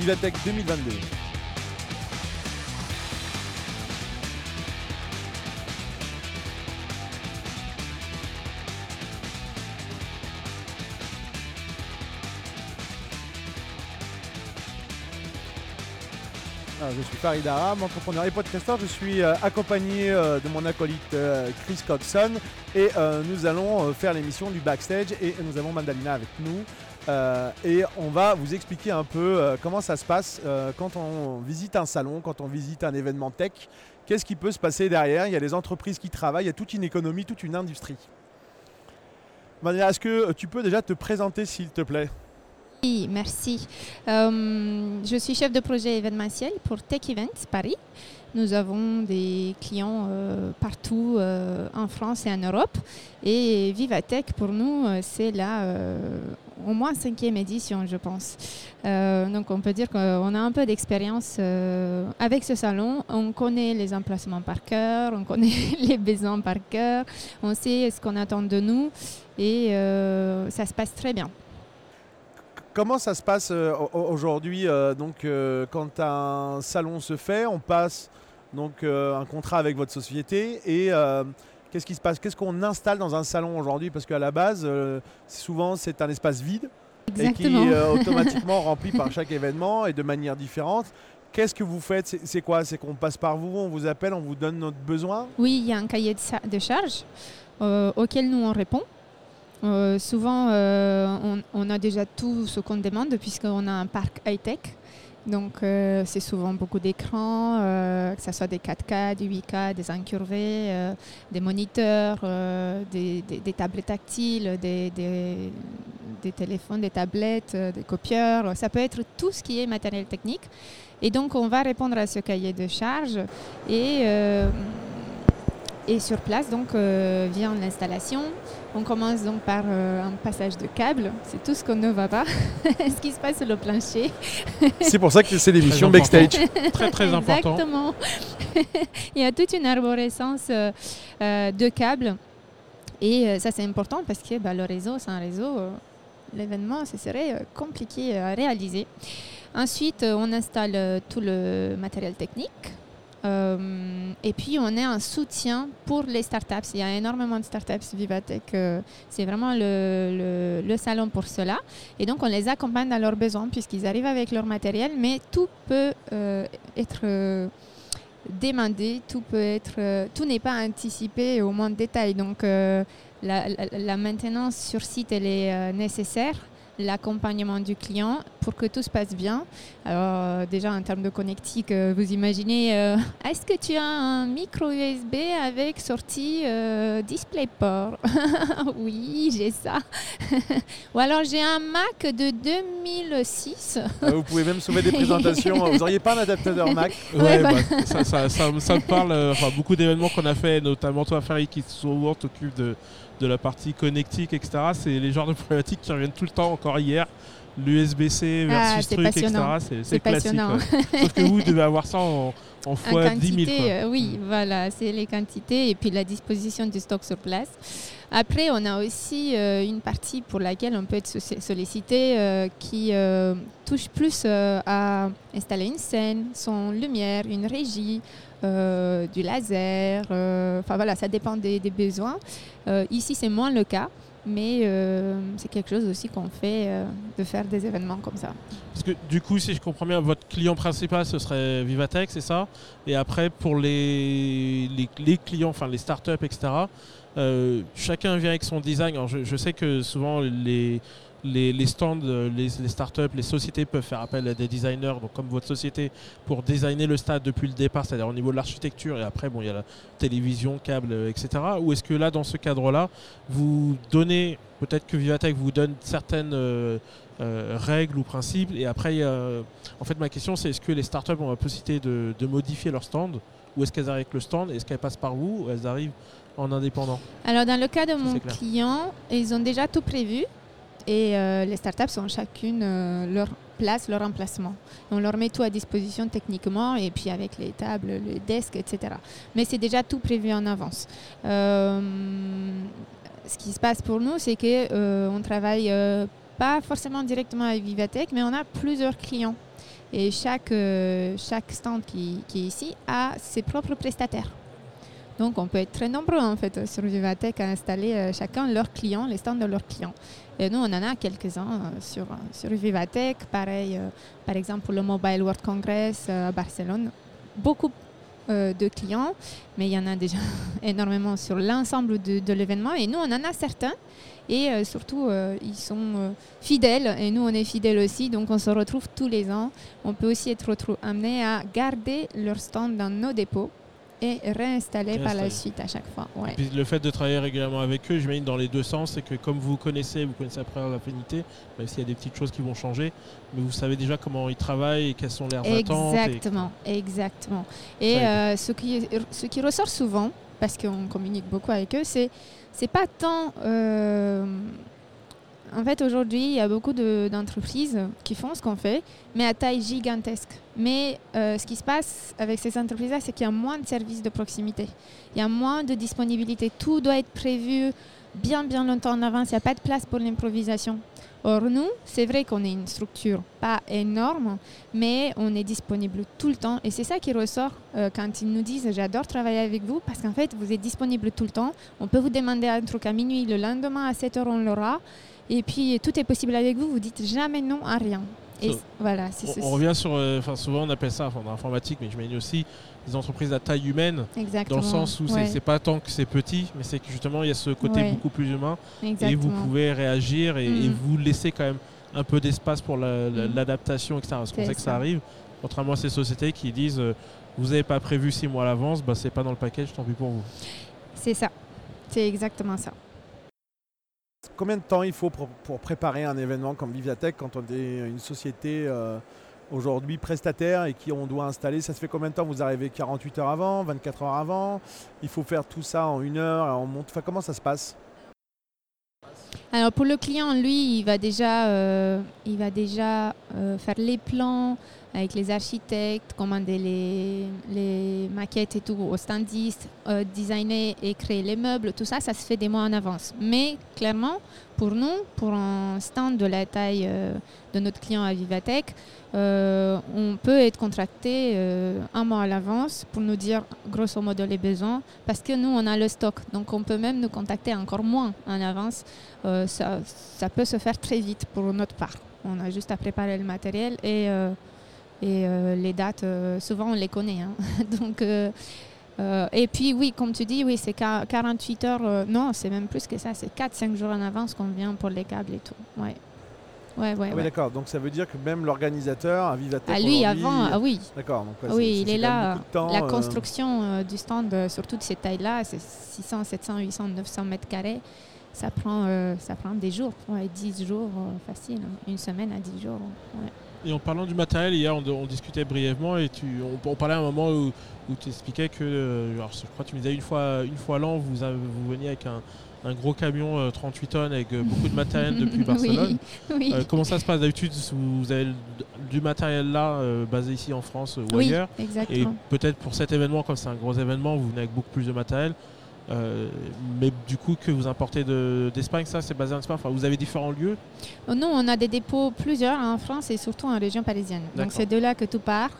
Vivatech 2022. je suis Farid Aram, entrepreneur et podcasteur. Je suis euh, accompagné euh, de mon acolyte euh, Chris Coxon et nous allons faire l'émission du backstage et nous avons Mandalina avec nous. Et on va vous expliquer un peu comment ça se passe quand on visite un salon, quand on visite un événement tech. Qu'est-ce qui peut se passer derrière Il y a des entreprises qui travaillent, il y a toute une économie, toute une industrie. Mandalina, est-ce que tu peux déjà te présenter s'il te plaît? Oui, merci. Euh, je suis chef de projet événementiel pour Tech Events Paris. Nous avons des clients euh, partout euh, en France et en Europe. Et Vivatech, pour nous, c'est la au moins cinquième édition, je pense. donc on peut dire qu'on a un peu d'expérience avec ce salon. On connaît les emplacements par cœur, on connaît les besoins par cœur, on sait ce qu'on attend de nous et ça se passe très bien. Comment ça se passe euh, aujourd'hui euh, Donc, euh, quand un salon se fait, on passe donc un contrat avec votre société et qu'est-ce qui se passe? Qu'est-ce qu'on installe dans un salon aujourd'hui? Parce qu'à la base, souvent c'est un espace vide. Et qui est automatiquement rempli par chaque événement et de manière différente. Qu'est-ce que vous faites? C'est quoi? C'est qu'on passe par vous, on vous appelle, on vous donne notre besoin? Oui, il y a un cahier de, de charges auquel nous on répond. Euh, souvent, euh, on, a déjà tout ce qu'on demande puisqu'on a un parc high-tech. Donc, euh, c'est souvent beaucoup d'écrans, que ce soit des 4K, des 8K, des incurvés, des moniteurs, des, tablettes tactiles, des, des, téléphones, des tablettes, des copieurs. Ça peut être tout ce qui est matériel technique. Et donc, on va répondre à ce cahier de charge et et sur place, donc, vient l'installation. On commence donc par euh, un passage de câble. C'est tout ce qu'on ne va pas. ce qui se passe sur le plancher? c'est pour ça que c'est l'émission backstage. très très important. Exactement. Il y a toute une arborescence euh, euh, de câbles. Et ça c'est important parce que bah, le réseau, c'est un réseau. L'événement, ce serait compliqué à réaliser. Ensuite, on installe tout le matériel technique euh, et puis, on est un soutien pour les startups. Il y a énormément de startups Vivatech. Euh, c'est vraiment le, le, salon pour cela. Et donc, on les accompagne dans leurs besoins puisqu'ils arrivent avec leur matériel, mais tout peut euh, être demandé, tout peut être, tout n'est pas anticipé au moins de détails. Donc, la, la, maintenance sur site, elle est nécessaire l'accompagnement du client pour que tout se passe bien. Alors euh, déjà en termes de connectique, euh, vous imaginez, euh, est-ce que tu as un micro USB avec sortie DisplayPort Oui, j'ai ça. Ou alors j'ai un Mac de 2006. Ah, vous pouvez même soumettre des présentations. vous n'auriez pas un adaptateur Mac? Ouais, bah. Bah, ça, ça, me parle. beaucoup d'événements qu'on a fait, notamment toi, Farid, qui souvent t'occupe de de la partie connectique, etc. C'est les genres de problématiques qui reviennent tout le temps, encore hier. L'USB-C ah, versus truc, etc. C'est classique. Sauf que vous devez avoir ça en, en fois 10 000. Euh, oui, voilà, c'est les quantités et puis la disposition du stock sur place. Après, on a aussi euh, une partie pour laquelle on peut être sollicité euh, qui touche plus à installer une scène, son lumière, une régie, du laser. Enfin voilà, ça dépend des, besoins. Ici, c'est moins le cas. Mais c'est quelque chose aussi qu'on fait de faire des événements comme ça. Parce que du coup, si je comprends bien, votre client principal, ce serait Vivatech, c'est ça? Et après, pour les, les, clients, enfin les startups, etc., chacun vient avec son design. je, sais que souvent, les, les, stands, euh, les, startups, les sociétés peuvent faire appel à des designers, donc comme votre société, pour designer le stade depuis le départ, c'est-à-dire au niveau de l'architecture, et après, bon, il y a la télévision, câble, etc. Ou est-ce que là, dans ce cadre-là, vous donnez, peut-être que Vivatech vous donne certaines euh, euh, règles ou principes, et après, en fait, ma question, c'est est-ce que les startups ont la possibilité de, de modifier leur stand ou est-ce qu'elles arrivent avec le stand Est-ce qu'elles passent par vous ou elles arrivent en indépendant? Alors, dans le cas de mon client, ils ont déjà tout prévu. Et euh, les startups ont chacune euh, leur place, leur emplacement. On leur met tout à disposition techniquement et puis avec les tables, les desks, etc. Mais c'est déjà tout prévu en avance. Euh, ce qui se passe pour nous, c'est qu'on on travaille pas forcément directement avec Vivatech, mais on a plusieurs clients Et chaque, stand qui est ici a ses propres prestataires. Donc on peut être très nombreux en fait sur Vivatech à installer euh, chacun leurs clients, les stands de leurs clients. Et nous on en a quelques-uns euh, sur, sur Vivatech, pareil euh, par exemple pour le Mobile World Congress à Barcelone. Beaucoup de clients, mais il y en a déjà énormément sur l'ensemble de, l'événement. Et nous on en a certains et surtout ils sont fidèles et nous on est fidèles aussi donc on se retrouve tous les ans on peut aussi être amené à garder leur stand dans nos dépôts et réinstallé par la suite à chaque fois. le fait de travailler régulièrement avec eux, je j'imagine dans les deux sens, c'est que comme vous connaissez, vous connaissez après l'affinité, même s'il y a des petites choses qui vont changer, mais vous savez déjà comment ils travaillent et quelles sont leurs attentes. Exactement, exactement. Et euh, ce, qui, ce qui ressort souvent, parce qu'on communique beaucoup avec eux, c'est c'est pas tant euh, en fait, aujourd'hui, il y a beaucoup d'entreprises qui font ce qu'on fait, mais à taille gigantesque. Mais euh, ce qui se passe avec ces entreprises-là, c'est qu'il y a moins de services de proximité. Il y a moins de disponibilité. Tout doit être prévu bien, bien longtemps en avance. Il n'y a pas de place pour l'improvisation. Or, nous, c'est vrai qu'on est une structure pas énorme, mais on est disponible tout le temps. Et c'est ça qui ressort euh, quand ils nous disent J'adore travailler avec vous parce qu'en fait, vous êtes disponible tout le temps. On peut vous demander un truc à minuit, le lendemain à 7 heures, on l'aura. Et puis tout est possible avec vous, vous dites jamais non à rien. Et voilà, on, revient sur, euh, enfin souvent on appelle ça, enfin, dans l'informatique, mais je mets aussi des entreprises à taille humaine, dans le sens où c'est pas tant que c'est petit, mais c'est que justement il y a ce côté beaucoup plus humain, et vous pouvez réagir et, mm. vous laisser quand même un peu d'espace pour mm. l'adaptation, etc. C'est pour ça que ça arrive. Contrairement à ces sociétés qui disent euh, vous n'avez pas prévu six mois à l'avance, bah, c'est pas dans le package, tant pis pour vous. C'est ça, c'est exactement ça. Combien de temps il faut pour, préparer un événement comme Viviatech quand on est une société euh, aujourd'hui prestataire et qui on doit installer? Ça se fait combien de temps? Vous arrivez 48 heures avant, 24 heures avant? Il faut faire tout ça en une heure on monte, Comment ça se passe? Alors pour le client, lui, il va déjà, euh, il va déjà euh, faire les plans, avec les architectes, commander les, les maquettes et tout aux standistes, euh, designer et créer les meubles, tout ça, ça se fait des mois en avance. Mais clairement, pour nous, pour un stand de la taille euh, de notre client à Vivatech, euh, on peut être contracté un mois à l'avance pour nous dire grosso modo les besoins, parce que nous, on a le stock. Donc on peut même nous contacter encore moins en avance. ça, ça peut se faire très vite pour notre part. On a juste à préparer le matériel et et euh, les dates, euh, souvent on les connaît. Hein. Donc, euh, et puis oui, comme tu dis, oui, c'est 48 heures. non, c'est même plus que ça. C'est 4-5 jours en avance qu'on vient pour les câbles et tout. Ouais. Ouais, ouais, ah d'accord. Donc ça veut dire que même l'organisateur, à Vivatech, ah, lui avant, ah oui. D'accord. oui, il est là. la construction du stand, surtout de cette taille-là, c'est 600, 700, 800, 900 mètres carrés. Ça prend, ça prend des jours, 10 jours facile, hein. une semaine à 10 jours. Et en parlant du matériel, hier on, discutait brièvement et tu, on, parlait à un moment où, tu expliquais que, euh, alors, je crois que tu me disais une fois, une fois l'an, vous, vous veniez avec un, gros camion 38 euh, tonnes avec euh, beaucoup de matériel depuis Barcelone. comment ça se passe d'habitude? Vous avez du matériel là basé ici en France ou oui, ailleurs exactement. Et peut-être pour cet événement, comme c'est un gros événement, vous venez avec beaucoup plus de matériel. Euh, mais du coup, que vous importez d'Espagne, ça, c'est basé en Espagne enfin, Vous avez différents lieux oh, Non, on a des dépôts plusieurs en France et surtout en région parisienne. Donc c'est de là que tout part.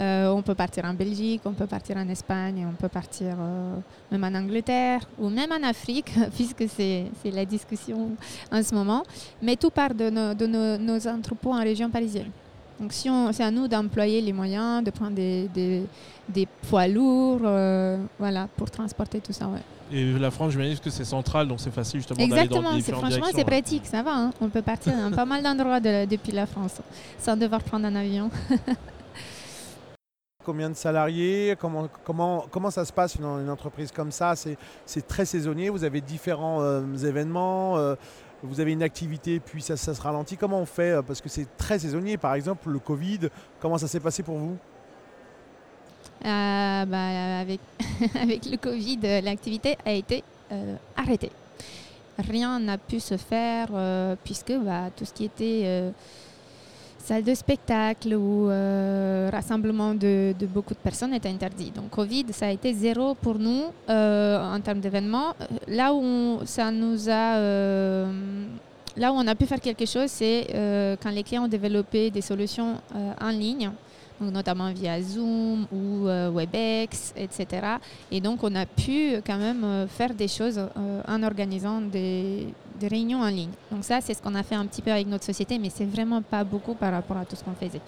Euh, on peut partir en Belgique, on peut partir en Espagne, on peut partir euh, même en Angleterre ou même en Afrique, puisque c'est la discussion en ce moment. Mais tout part de, nos, nos entrepôts en région parisienne. Donc si c'est à nous d'employer les moyens, de prendre des, des, poids lourds, voilà, pour transporter tout ça. Ouais. Et la France, je me que c'est central, donc c'est facile justement d'aller dans les Franchement, c'est pratique, ça va. Hein. On peut partir dans pas mal d'endroits depuis la France sans devoir prendre un avion. Combien de salariés comment, comment, comment ça se passe dans une entreprise comme ça? C'est très saisonnier, vous avez différents euh, événements, euh, vous avez une activité, puis ça, se ralentit. Comment on fait Parce que c'est très saisonnier. Par exemple, le Covid, comment ça s'est passé pour vous? Euh, bah, avec, le Covid, l'activité a été euh, arrêtée. Rien n'a pu se faire euh, puisque bah, tout ce qui était salle de spectacle ou rassemblement de, beaucoup de personnes était interdit. Donc Covid, ça a été zéro pour nous en termes d'événements. Là où ça nous a là où on a pu faire quelque chose, c'est euh, quand les clients ont développé des solutions euh, en ligne, notamment via Zoom ou euh, WebEx, etc. Et donc, on a pu quand même euh, faire des choses euh, en organisant des, des réunions en ligne. Donc ça, c'est ce qu'on a fait un petit peu avec notre société, mais c'est vraiment pas beaucoup par rapport à tout ce qu'on faisait.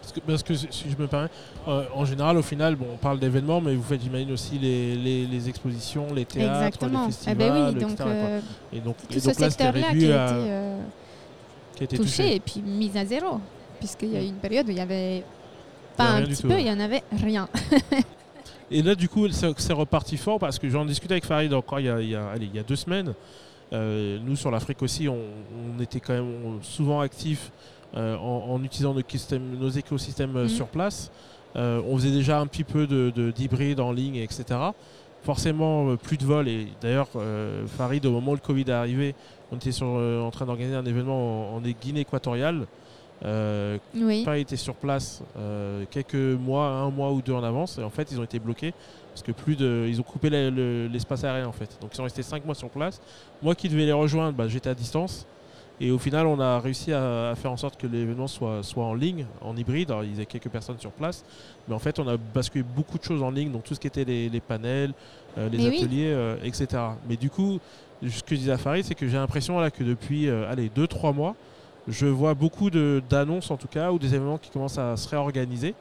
Parce que, parce que si je me permets, euh, en général, au final, bon, on parle d'événements, mais vous faites, j'imagine, aussi les, les- les expositions, les théâtres, Exactement. les Eh festivals, ben oui, etc. donc euh, Et donc, et tout ce donc c'était secteur-là qui a été qui a été touché touché. et puis mis à zéro, puisqu'il y a eu une période où il y avait pas un petit tout, peu, ouais. il y en avait rien. Et là, du coup, c'est reparti fort parce que j'en discutais avec Farid encore il y a, il y a- allez, il y a deux semaines. Euh, nous, sur l'Afrique aussi, on, on était quand même souvent actifs euh, en, en utilisant nos, systèmes- nos écosystèmes euh, Mhm. sur place. Euh, on faisait déjà un petit peu de- de- d'hybride en ligne, etc. Forcément, plus de vols. Et d'ailleurs, Farid, au moment où le Covid est arrivé, on était sur, en train d'organiser un événement en, en Guinée équatoriale. Euh, Oui. Paris était sur place euh, quelques mois, un mois ou deux en avance, et en fait ils ont été bloqués parce que plus de, ils ont coupé l'espace aérien en fait. Donc ils sont restés cinq mois sur place. Moi qui devais les rejoindre, bah, j'étais à distance. Et au final, on a réussi à, à faire en sorte que l'événement soit, soit en ligne, en hybride. Alors, il y avait quelques personnes sur place, mais en fait, on a basculé beaucoup de choses en ligne, donc tout ce qui était les, les panels, euh, les Mais ateliers, euh, etc. Mais du coup, ce que je disais à Farid, c'est que j'ai l'impression là que depuis, allez, deux, trois mois, je vois beaucoup d'annonces en tout cas ou des événements qui commencent à se réorganiser.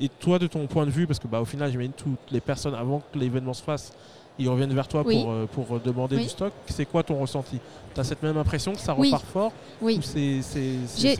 Et toi, de ton point de vue, parce que bah, au final, j'imagine toutes les personnes avant que l'événement se fasse, ils reviennent vers toi Oui. pour, euh, pour euh, demander Oui. du stock. C'est quoi ton ressenti? Tu as cette même impression que ça Oui. repart fort? Oui. c'est-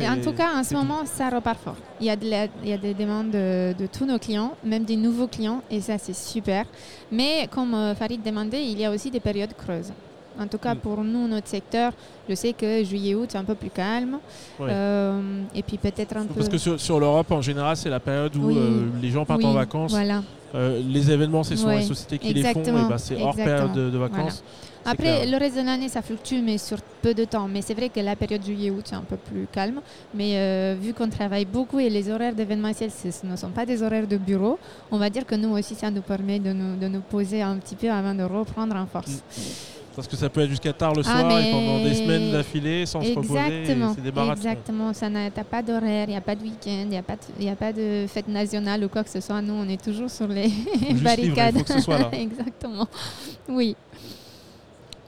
En tout cas, en ce moment, ça repart fort. Il y a, de la- il y a des demandes de, de tous nos clients, même des nouveaux clients, et ça, c'est super. Mais comme euh, Farid demandait, il y a aussi des périodes creuses. En tout cas, Mm. pour nous, notre secteur, je sais que juillet-août, c'est un peu plus calme. Euh, et puis peut-être un peu... Parce que sur, sur l'Europe, en général, c'est la période où Oui. euh, les gens partent Oui, en vacances. Voilà. Euh, les événements, c'est souvent les sociétés qui les font, bah, c'est hors période de, de vacances. Après, clair. le reste de l'année, ça fluctue, mais sur peu de temps. Mais c'est vrai que la période juillet-août, c'est un peu plus calme. Mais vu qu'on travaille beaucoup et les horaires d'événementiel, ce ce ne sont pas des horaires de bureau, on va dire que nous aussi, ça nous permet de nous, de nous poser un petit peu avant de reprendre en force. Parce que ça peut être jusqu'à tard le Ah, soir et pendant des semaines d'affilée sans se reposer. Exactement, des exactement. Ça n'a pas d'horaire, il n'y a pas de week-end, il n'y a, pas de- y a pas de fête nationale ou quoi que ce soit. Nous, on est toujours sur les juste barricades. il faut que ce soit là. exactement. Oui.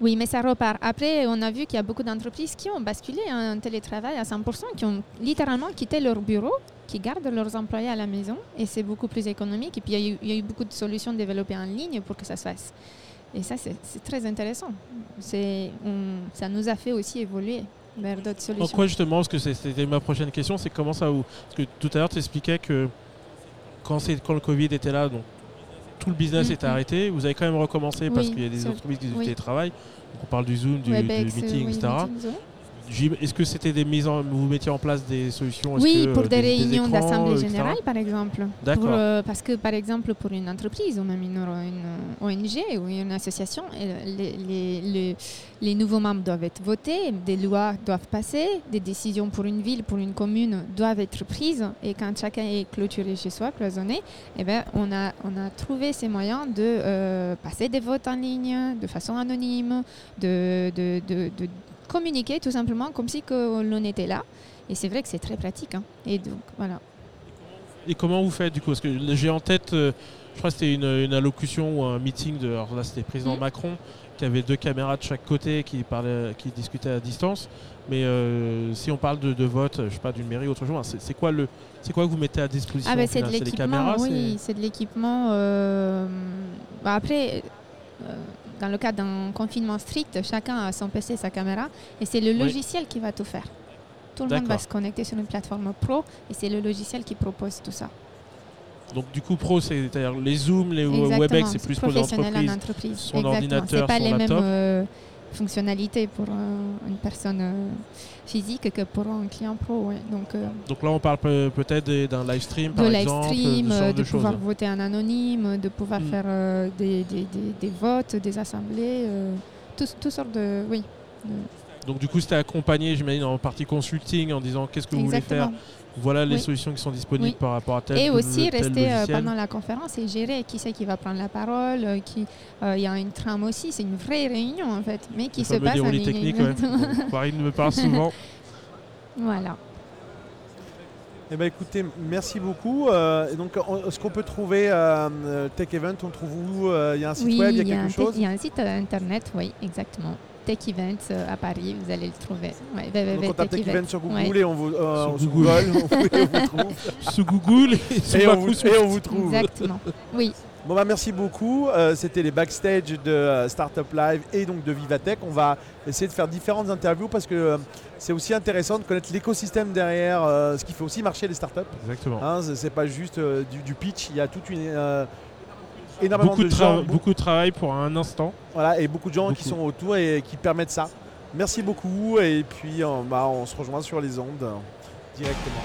Oui, mais ça repart. Après, on a vu qu'il y a beaucoup d'entreprises qui ont basculé en télétravail à 100%, qui ont littéralement quitté leur bureau, qui gardent leurs employés à la maison, et c'est beaucoup plus économique. Et puis, y, il y a eu beaucoup de solutions développées en ligne pour que ça se fasse. Et ça, c'est très intéressant. On- ça nous a fait aussi évoluer vers d'autres En solutions. quoi justement Parce que c'était ma prochaine question, c'est comment ça vous Parce que tout à l'heure tu expliquais que quand, le Covid était là, donc tout le business Mhm. était arrêté. Vous avez quand même recommencé parce qu'il y a des entreprises qui oui. du télétravail. On parle du Zoom, du, Webex, du meeting, oui, etc. meeting, Est-ce que c'était des mises en, vous mettiez en place des solutions Oui, que, pour euh, des, réunions d'assemblée euh, générale, par exemple. D'accord. Pour, euh, parce que, par exemple, pour une entreprise ou même une, une ONG ou une association, euh, les, les- les- les nouveaux membres doivent être votés, des lois doivent passer, des décisions pour une ville, pour une commune doivent être prises. Et quand chacun est clôturé chez soi, cloisonné, eh ben, on, a, on a trouvé ces moyens de euh, passer des votes en ligne de façon anonyme, de, de, de- de communiquer tout simplement comme si que l'on était là. Et c'est vrai que c'est très pratique. hein. Et donc, voilà. Et comment vous faites du coup? Parce que j'ai en tête, euh, je crois que c'était une, une allocution ou un meeting de. Alors là, c'était le président Mhm. Macron qui avait deux caméras de chaque côté qui, parlait, qui discutaient à distance. Mais euh, si on parle de, de vote, je sais pas, d'une mairie ou autre chose, c'est c'est quoi, le, c'est quoi que vous mettez à disposition Ah ben c'est de l'équipement, oui, c'est de l'équipement. euh, bah, après, euh, dans le cas d'un confinement strict, chacun a son PC, sa caméra, et c'est le Oui. logiciel qui va tout faire. Tout le monde va se connecter sur une plateforme pro, et c'est le logiciel qui propose tout ça. Donc du coup, pro, c'est-à-dire les Zooms, les Exactement, Webex, c'est plus pour professionnel en entreprise. son Exactement. ordinateur, pas son les laptop. mêmes euh, fonctionnalités pour euh, une personne euh, physique que pour un client pro. ouais. Donc, euh, Donc là, on parle peut- peut-être d'un live stream, de par live exemple, stream, euh, de, de, pouvoir voter en anonyme, de pouvoir Mm. faire des, des- des- des votes, des assemblées, euh, tout- toutes sortes de... Oui, de- Donc du coup, c'était accompagné, j'imagine, en partie consulting, en disant qu'est-ce que vous voulez faire. Voilà les Oui. solutions qui sont disponibles Oui. par rapport à tel Et aussi tel rester euh, logiciel. pendant la conférence et gérer qui c'est qui va prendre la parole, euh, qui euh, il y a une trame aussi, c'est une vraie réunion en fait, mais qui se passe en technique, ouais. Pareil, me parle souvent. voilà. Eh ben écoutez, merci beaucoup. Euh, et donc, on- ce qu'on peut trouver euh, Tech Event, on trouve où? Euh, Il y a un site oui, web, il y a il y, a quelque un chose? il y a un site internet, oui, exactement. Tech Events euh, à Paris, vous allez le trouver. Ouais, Donc on tape Tech Event sur Google Ouais. et on vous, euh, Sur sur Google. Google, on, vous- et on vous trouve. Sous Google et sous et, on vous, sous- et on vous trouve. Exactement. Oui, Bon bah merci beaucoup. Euh, C'était les backstage de euh, Startup Live et donc de Vivatech. On va essayer de faire différentes interviews parce que euh, c'est aussi intéressant de connaître l'écosystème derrière, euh, ce qui fait aussi marcher les startups. Exactement. Hein, c'est- c'est pas juste euh, du, du pitch, il y a toute une euh, énormément beaucoup, de, de gens, tra- beaucoup de travail pour un instant. voilà, et beaucoup de gens qui sont autour et qui permettent ça. Merci beaucoup et puis euh, bah, on se rejoint sur les ondes euh, directement.